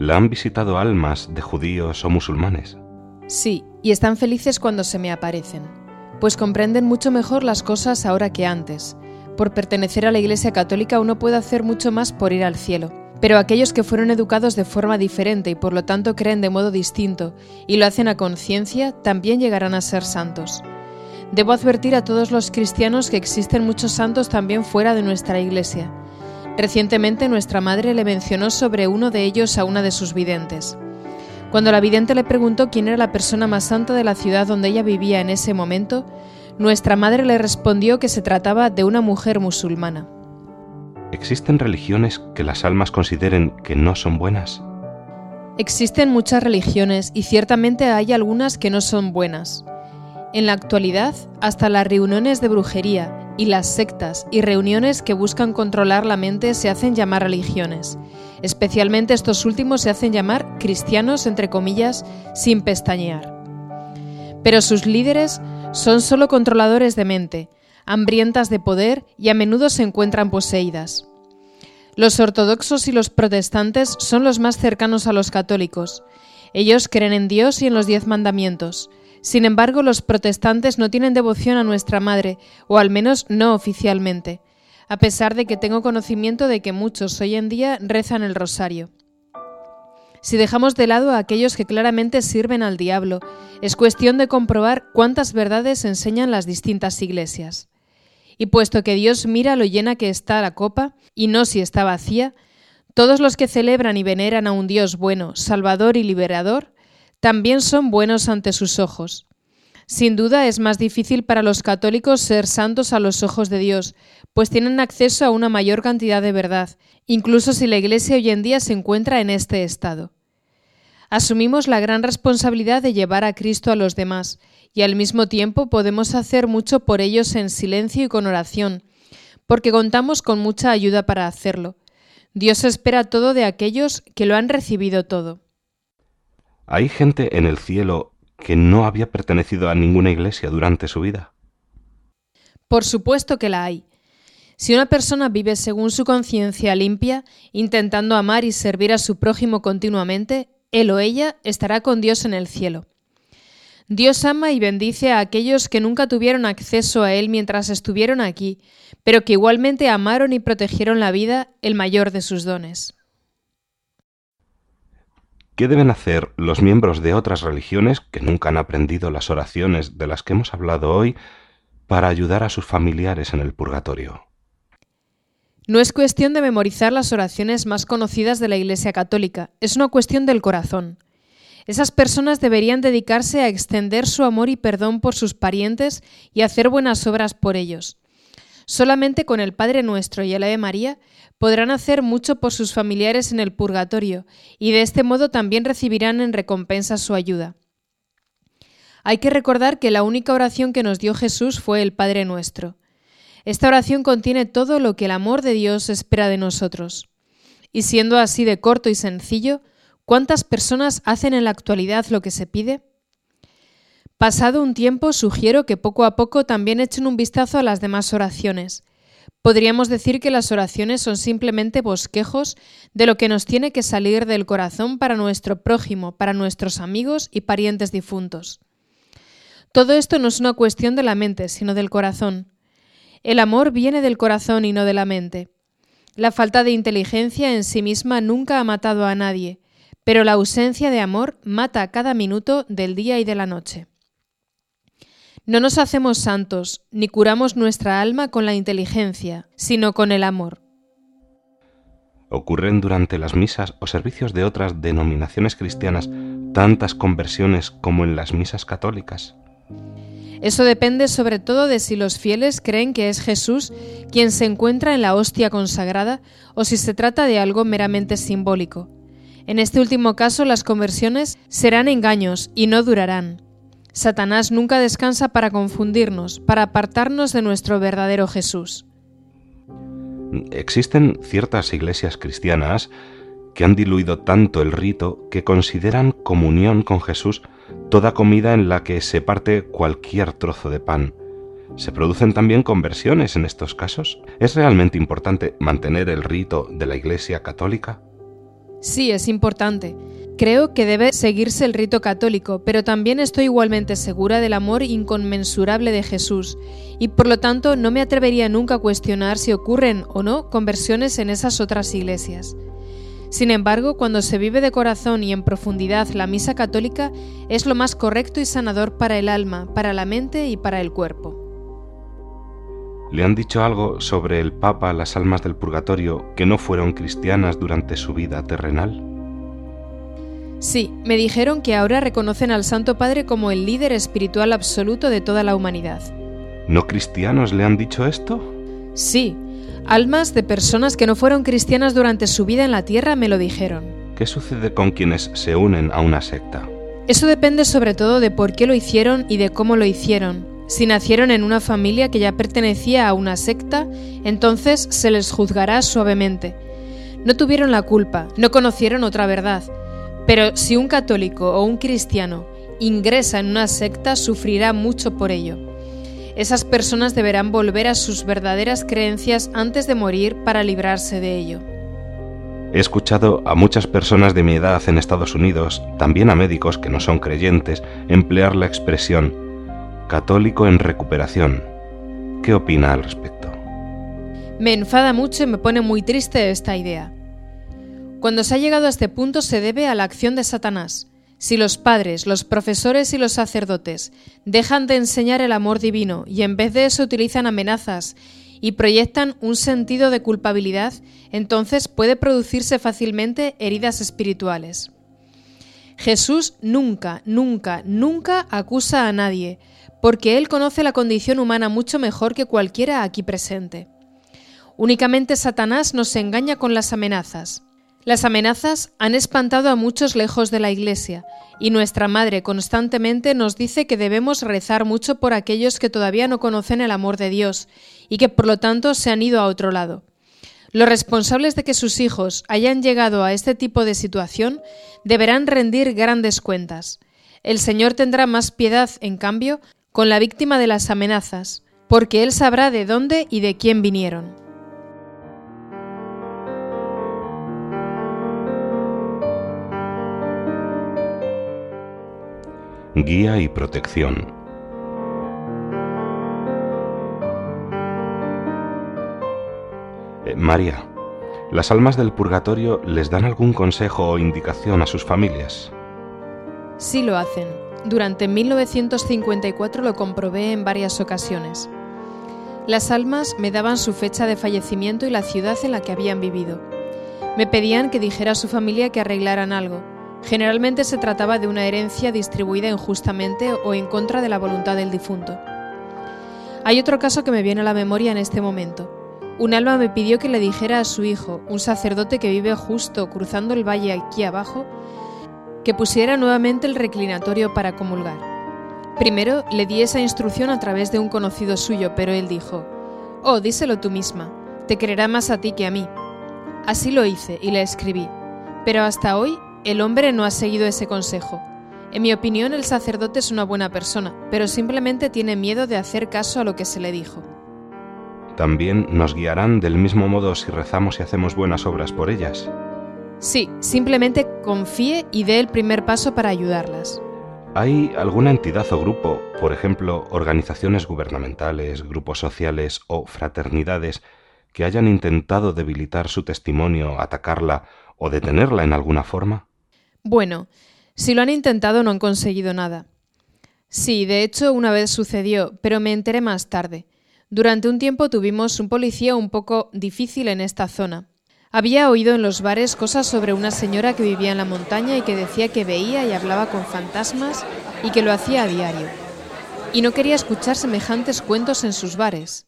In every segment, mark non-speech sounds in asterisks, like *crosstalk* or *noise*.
¿La han visitado almas de judíos o musulmanes? Sí, y están felices cuando se me aparecen, pues comprenden mucho mejor las cosas ahora que antes. Por pertenecer a la Iglesia Católica uno puede hacer mucho más por ir al cielo, pero aquellos que fueron educados de forma diferente y por lo tanto creen de modo distinto y lo hacen a conciencia, también llegarán a ser santos. Debo advertir a todos los cristianos que existen muchos santos también fuera de nuestra Iglesia, Recientemente nuestra madre le mencionó sobre uno de ellos a una de sus videntes. Cuando la vidente le preguntó quién era la persona más santa de la ciudad donde ella vivía en ese momento, nuestra madre le respondió que se trataba de una mujer musulmana. ¿Existen religiones que las almas consideren que no son buenas? Existen muchas religiones y ciertamente hay algunas que no son buenas. En la actualidad, hasta las reuniones de brujería y las sectas y reuniones que buscan controlar la mente se hacen llamar religiones. Especialmente estos últimos se hacen llamar cristianos, entre comillas, sin pestañear. Pero sus líderes son solo controladores de mente, hambrientas de poder y a menudo se encuentran poseídas. Los ortodoxos y los protestantes son los más cercanos a los católicos. Ellos creen en Dios y en los diez mandamientos. Sin embargo, los protestantes no tienen devoción a nuestra Madre, o al menos no oficialmente, a pesar de que tengo conocimiento de que muchos hoy en día rezan el rosario. Si dejamos de lado a aquellos que claramente sirven al diablo, es cuestión de comprobar cuántas verdades enseñan las distintas iglesias. Y puesto que Dios mira lo llena que está la copa, y no si está vacía, todos los que celebran y veneran a un Dios bueno, salvador y liberador, también son buenos ante sus ojos. Sin duda es más difícil para los católicos ser santos a los ojos de Dios, pues tienen acceso a una mayor cantidad de verdad, incluso si la Iglesia hoy en día se encuentra en este estado. Asumimos la gran responsabilidad de llevar a Cristo a los demás, y al mismo tiempo podemos hacer mucho por ellos en silencio y con oración, porque contamos con mucha ayuda para hacerlo. Dios espera todo de aquellos que lo han recibido todo. ¿Hay gente en el cielo que no había pertenecido a ninguna iglesia durante su vida? Por supuesto que la hay. Si una persona vive según su conciencia limpia, intentando amar y servir a su prójimo continuamente, él o ella estará con Dios en el cielo. Dios ama y bendice a aquellos que nunca tuvieron acceso a Él mientras estuvieron aquí, pero que igualmente amaron y protegieron la vida, el mayor de sus dones. ¿Qué deben hacer los miembros de otras religiones que nunca han aprendido las oraciones de las que hemos hablado hoy para ayudar a sus familiares en el purgatorio? No es cuestión de memorizar las oraciones más conocidas de la Iglesia Católica, es una cuestión del corazón. Esas personas deberían dedicarse a extender su amor y perdón por sus parientes y hacer buenas obras por ellos. Solamente con el Padre Nuestro y el Ave María podrán hacer mucho por sus familiares en el purgatorio y de este modo también recibirán en recompensa su ayuda. Hay que recordar que la única oración que nos dio Jesús fue el Padre Nuestro. Esta oración contiene todo lo que el amor de Dios espera de nosotros. Y siendo así de corto y sencillo, ¿cuántas personas hacen en la actualidad lo que se pide? Pasado un tiempo, sugiero que poco a poco también echen un vistazo a las demás oraciones, Podríamos decir que las oraciones son simplemente bosquejos de lo que nos tiene que salir del corazón para nuestro prójimo, para nuestros amigos y parientes difuntos. Todo esto no es una cuestión de la mente, sino del corazón. El amor viene del corazón y no de la mente. La falta de inteligencia en sí misma nunca ha matado a nadie, pero la ausencia de amor mata cada minuto del día y de la noche. No nos hacemos santos, ni curamos nuestra alma con la inteligencia, sino con el amor. ¿Ocurren durante las misas o servicios de otras denominaciones cristianas tantas conversiones como en las misas católicas? Eso depende sobre todo de si los fieles creen que es Jesús quien se encuentra en la hostia consagrada o si se trata de algo meramente simbólico. En este último caso las conversiones serán engaños y no durarán. Satanás nunca descansa para confundirnos, para apartarnos de nuestro verdadero Jesús. Existen ciertas iglesias cristianas que han diluido tanto el rito que consideran comunión con Jesús toda comida en la que se parte cualquier trozo de pan. ¿Se producen también conversiones en estos casos? ¿Es realmente importante mantener el rito de la Iglesia católica? Sí, es importante. Creo que debe seguirse el rito católico, pero también estoy igualmente segura del amor inconmensurable de Jesús, y por lo tanto no me atrevería nunca a cuestionar si ocurren o no conversiones en esas otras iglesias. Sin embargo, cuando se vive de corazón y en profundidad la misa católica, es lo más correcto y sanador para el alma, para la mente y para el cuerpo. ¿Le han dicho algo sobre el Papa las almas del purgatorio que no fueron cristianas durante su vida terrenal? Sí, me dijeron que ahora reconocen al Santo Padre como el líder espiritual absoluto de toda la humanidad. ¿No cristianos le han dicho esto? Sí, Almas de personas que no fueron cristianas durante su vida en la tierra me lo dijeron. ¿Qué sucede con quienes se unen a una secta? Eso depende sobre todo de por qué lo hicieron y de cómo lo hicieron. Si nacieron en una familia que ya pertenecía a una secta, entonces se les juzgará suavemente. No tuvieron la culpa, no conocieron otra verdad. Pero si un católico o un cristiano ingresa en una secta, sufrirá mucho por ello. Esas personas deberán volver a sus verdaderas creencias antes de morir para librarse de ello. He escuchado a muchas personas de mi edad en Estados Unidos, también a médicos que no son creyentes, emplear la expresión católico en recuperación. ¿Qué opina al respecto? Me enfada mucho y me pone muy triste esta idea. Cuando se ha llegado a este punto se debe a la acción de Satanás, si los padres, los profesores y los sacerdotes dejan de enseñar el amor divino y en vez de eso utilizan amenazas y proyectan un sentido de culpabilidad, entonces puede producirse fácilmente heridas espirituales. Jesús nunca, nunca, nunca acusa a nadie, porque Él conoce la condición humana mucho mejor que cualquiera aquí presente. Únicamente Satanás nos engaña con las amenazas. Las amenazas han espantado a muchos lejos de la Iglesia, y nuestra Madre constantemente nos dice que debemos rezar mucho por aquellos que todavía no conocen el amor de Dios y que por lo tanto se han ido a otro lado. Los responsables de que sus hijos hayan llegado a este tipo de situación deberán rendir grandes cuentas. El Señor tendrá más piedad, en cambio, con la víctima de las amenazas, porque Él sabrá de dónde y de quién vinieron. Guía y protección. Eh, María, ¿las almas del purgatorio les dan algún consejo o indicación a sus familias? Sí lo hacen. Durante 1954 lo comprobé en varias ocasiones. Las almas me daban su fecha de fallecimiento y la ciudad en la que habían vivido. Me pedían que dijera a su familia que arreglaran algo, Generalmente se trataba de una herencia distribuida injustamente o en contra de la voluntad del difunto. Hay otro caso que me viene a la memoria en este momento. Un alma me pidió que le dijera a su hijo, un sacerdote que vive justo cruzando el valle aquí abajo, que pusiera nuevamente el reclinatorio para comulgar. Primero le di esa instrucción a través de un conocido suyo, pero él dijo, Oh, díselo tú misma, te creerá más a ti que a mí. Así lo hice y le escribí, pero hasta hoy el hombre no ha seguido ese consejo. En mi opinión, el sacerdote es una buena persona, pero simplemente tiene miedo de hacer caso a lo que se le dijo. También nos guiarán del mismo modo si rezamos y hacemos buenas obras por ellas. Sí, simplemente confíe y dé el primer paso para ayudarlas. ¿Hay alguna entidad o grupo, por ejemplo, organizaciones gubernamentales, grupos sociales o fraternidades, que hayan intentado debilitar su testimonio, atacarla o detenerla en alguna forma? Bueno, si lo han intentado no han conseguido nada. Sí, de hecho una vez sucedió, pero me enteré más tarde. Durante un tiempo tuvimos un policía un poco difícil en esta zona. Había oído en los bares cosas sobre una señora que vivía en la montaña y que decía que veía y hablaba con fantasmas y que lo hacía a diario. y no quería escuchar semejantes cuentos en sus bares.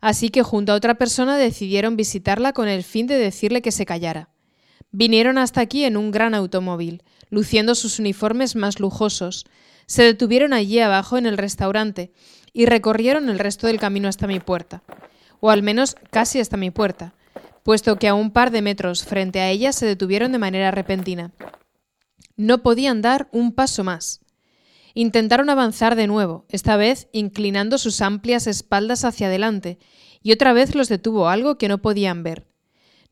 Así que junto a otra persona decidieron visitarla con el fin de decirle que se callara. Vinieron hasta aquí en un gran automóvil, luciendo sus uniformes más lujosos. Se detuvieron allí abajo en el restaurante y recorrieron el resto del camino hasta mi puerta, o al menos casi hasta mi puerta, puesto que a un par de metros frente a ella se detuvieron de manera repentina. No podían dar un paso más. Intentaron avanzar de nuevo, esta vez inclinando sus amplias espaldas hacia adelante, y otra vez los detuvo algo que no podían ver.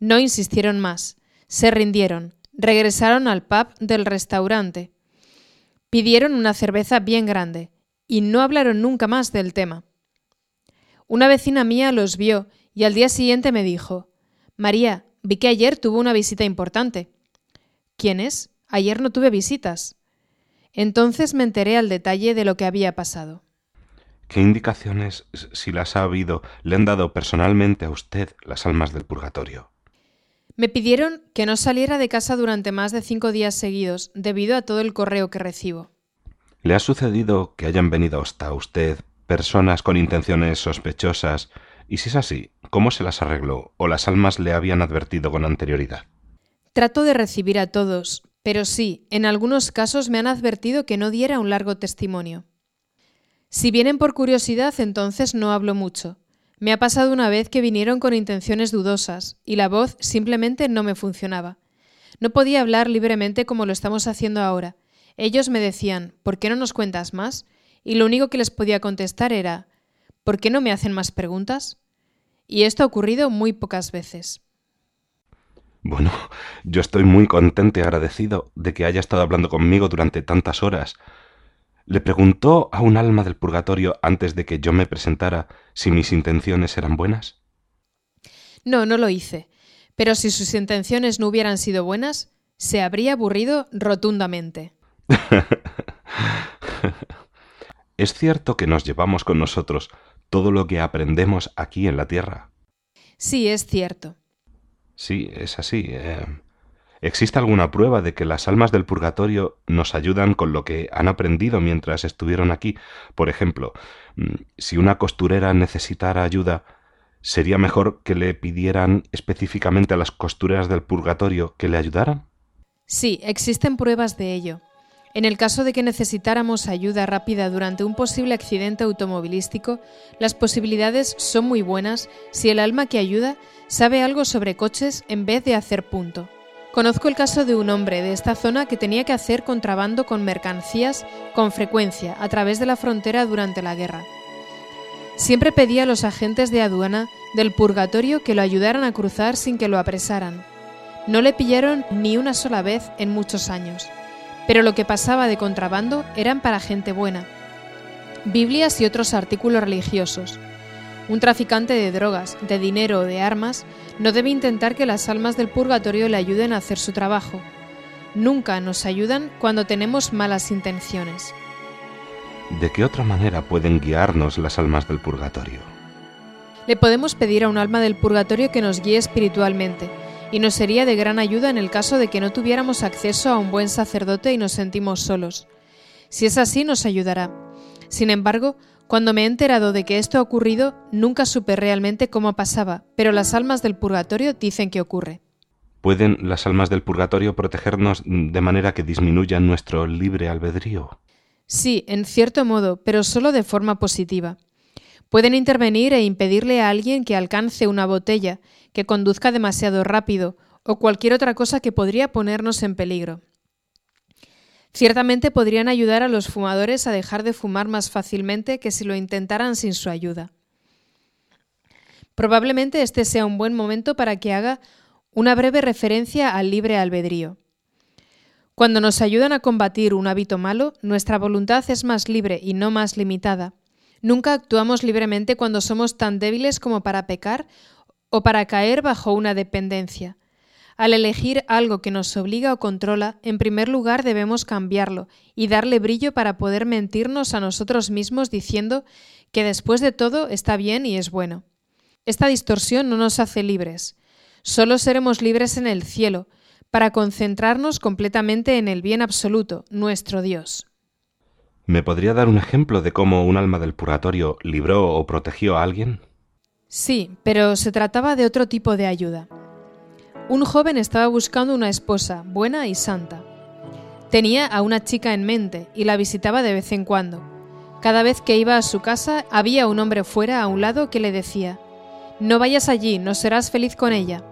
No insistieron más, se rindieron, regresaron al pub del restaurante. Pidieron una cerveza bien grande, y no hablaron nunca más del tema. Una vecina mía los vio y al día siguiente me dijo María, vi que ayer tuvo una visita importante. ¿Quién es? Ayer no tuve visitas. Entonces me enteré al detalle de lo que había pasado. ¿Qué indicaciones, si las ha habido, le han dado personalmente a usted las almas del purgatorio? Me pidieron que no saliera de casa durante más de cinco días seguidos, debido a todo el correo que recibo. ¿Le ha sucedido que hayan venido hasta usted personas con intenciones sospechosas? Y si es así, ¿cómo se las arregló o las almas le habían advertido con anterioridad? Trato de recibir a todos, pero sí, en algunos casos me han advertido que no diera un largo testimonio. Si vienen por curiosidad, entonces no hablo mucho. Me ha pasado una vez que vinieron con intenciones dudosas y la voz simplemente no me funcionaba. No podía hablar libremente como lo estamos haciendo ahora. Ellos me decían, ¿por qué no nos cuentas más? Y lo único que les podía contestar era, ¿por qué no me hacen más preguntas? Y esto ha ocurrido muy pocas veces. Bueno, yo estoy muy contento y agradecido de que haya estado hablando conmigo durante tantas horas. ¿Le preguntó a un alma del purgatorio antes de que yo me presentara si mis intenciones eran buenas? No, no lo hice. Pero si sus intenciones no hubieran sido buenas, se habría aburrido rotundamente. *laughs* ¿Es cierto que nos llevamos con nosotros todo lo que aprendemos aquí en la Tierra? Sí, es cierto. Sí, es así. Eh. ¿Existe alguna prueba de que las almas del purgatorio nos ayudan con lo que han aprendido mientras estuvieron aquí? Por ejemplo, mm, si una costurera necesitara ayuda, ¿sería mejor que le pidieran específicamente a las costureras del purgatorio que le ayudaran? Sí, existen pruebas de ello. En el caso de que necesitáramos ayuda rápida durante un posible accidente automovilístico, las posibilidades son muy buenas si el alma que ayuda sabe algo sobre coches en vez de hacer punto. Conozco el caso de un hombre de esta zona que tenía que hacer contrabando con mercancías con frecuencia a través de la frontera durante la guerra. Siempre pedía a los agentes de aduana del purgatorio que lo ayudaran a cruzar sin que lo apresaran. No le pillaron ni una sola vez en muchos años pero lo que pasaba de contrabando eran para gente buena. Biblias y otros artículos religiosos. Un traficante de drogas, de dinero o de armas no debe intentar que las almas del purgatorio le ayuden a hacer su trabajo. Nunca nos ayudan cuando tenemos malas intenciones. ¿De qué otra manera pueden guiarnos las almas del purgatorio? Le podemos pedir a un alma del purgatorio que nos guíe espiritualmente, y nos sería de gran ayuda en el caso de que no tuviéramos acceso a un buen sacerdote y nos sentimos solos. Si es así, nos ayudará. Sin embargo, cuando me he enterado de que esto ha ocurrido, nunca supe realmente cómo pasaba, pero las almas del purgatorio dicen que ocurre. ¿Pueden las almas del purgatorio protegernos de manera que disminuyan nuestro libre albedrío? Sí, en cierto modo, pero solo de forma positiva. Pueden intervenir e impedirle a alguien que alcance una botella, que conduzca demasiado rápido o cualquier otra cosa que podría ponernos en peligro. Ciertamente podrían ayudar a los fumadores a dejar de fumar más fácilmente que si lo intentaran sin su ayuda. Probablemente este sea un buen momento para que haga una breve referencia al libre albedrío. Cuando nos ayudan a combatir un hábito malo, nuestra voluntad es más libre y no más limitada. Nunca actuamos libremente cuando somos tan débiles como para pecar o para caer bajo una dependencia. Al elegir algo que nos obliga o controla, en primer lugar debemos cambiarlo y darle brillo para poder mentirnos a nosotros mismos diciendo que después de todo está bien y es bueno. Esta distorsión no nos hace libres. Solo seremos libres en el cielo, para concentrarnos completamente en el bien absoluto, nuestro Dios. ¿Me podría dar un ejemplo de cómo un alma del purgatorio libró o protegió a alguien? Sí, pero se trataba de otro tipo de ayuda. Un joven estaba buscando una esposa buena y santa. Tenía a una chica en mente y la visitaba de vez en cuando. Cada vez que iba a su casa había un hombre fuera a un lado que le decía, No vayas allí, no serás feliz con ella.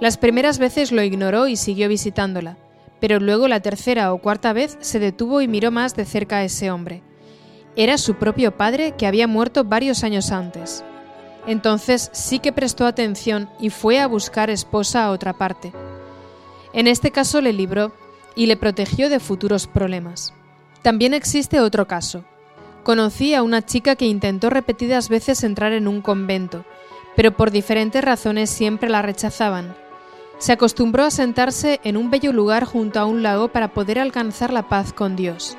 Las primeras veces lo ignoró y siguió visitándola pero luego la tercera o cuarta vez se detuvo y miró más de cerca a ese hombre. Era su propio padre que había muerto varios años antes. Entonces sí que prestó atención y fue a buscar esposa a otra parte. En este caso le libró y le protegió de futuros problemas. También existe otro caso. Conocí a una chica que intentó repetidas veces entrar en un convento, pero por diferentes razones siempre la rechazaban se acostumbró a sentarse en un bello lugar junto a un lago para poder alcanzar la paz con Dios.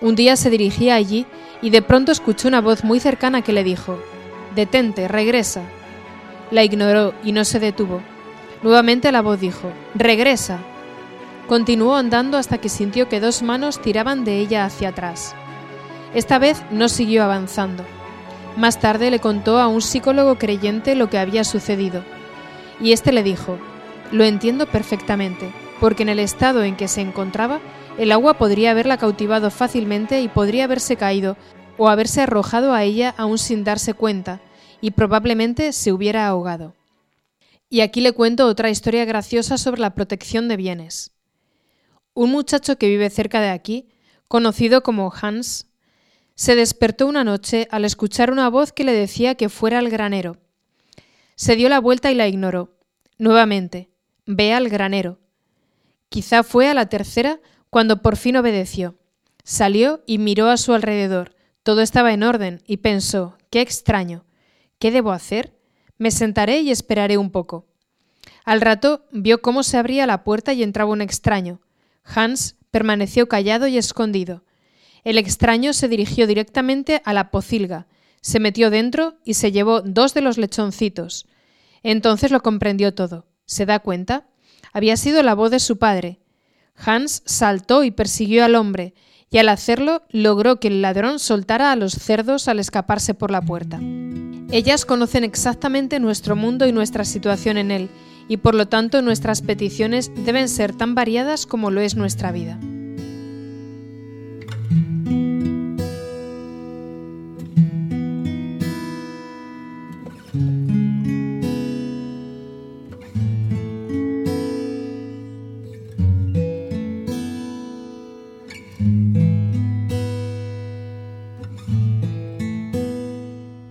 Un día se dirigía allí y de pronto escuchó una voz muy cercana que le dijo, Detente, regresa. La ignoró y no se detuvo. Nuevamente la voz dijo, Regresa. Continuó andando hasta que sintió que dos manos tiraban de ella hacia atrás. Esta vez no siguió avanzando. Más tarde le contó a un psicólogo creyente lo que había sucedido. Y éste le dijo, lo entiendo perfectamente, porque en el estado en que se encontraba, el agua podría haberla cautivado fácilmente y podría haberse caído o haberse arrojado a ella aún sin darse cuenta, y probablemente se hubiera ahogado. Y aquí le cuento otra historia graciosa sobre la protección de bienes. Un muchacho que vive cerca de aquí, conocido como Hans, se despertó una noche al escuchar una voz que le decía que fuera al granero. Se dio la vuelta y la ignoró. Nuevamente, Ve al granero. Quizá fue a la tercera cuando por fin obedeció. Salió y miró a su alrededor. Todo estaba en orden y pensó, qué extraño. ¿Qué debo hacer? Me sentaré y esperaré un poco. Al rato vio cómo se abría la puerta y entraba un extraño. Hans permaneció callado y escondido. El extraño se dirigió directamente a la pocilga, se metió dentro y se llevó dos de los lechoncitos. Entonces lo comprendió todo. ¿Se da cuenta? Había sido la voz de su padre. Hans saltó y persiguió al hombre, y al hacerlo logró que el ladrón soltara a los cerdos al escaparse por la puerta. Ellas conocen exactamente nuestro mundo y nuestra situación en él, y por lo tanto nuestras peticiones deben ser tan variadas como lo es nuestra vida.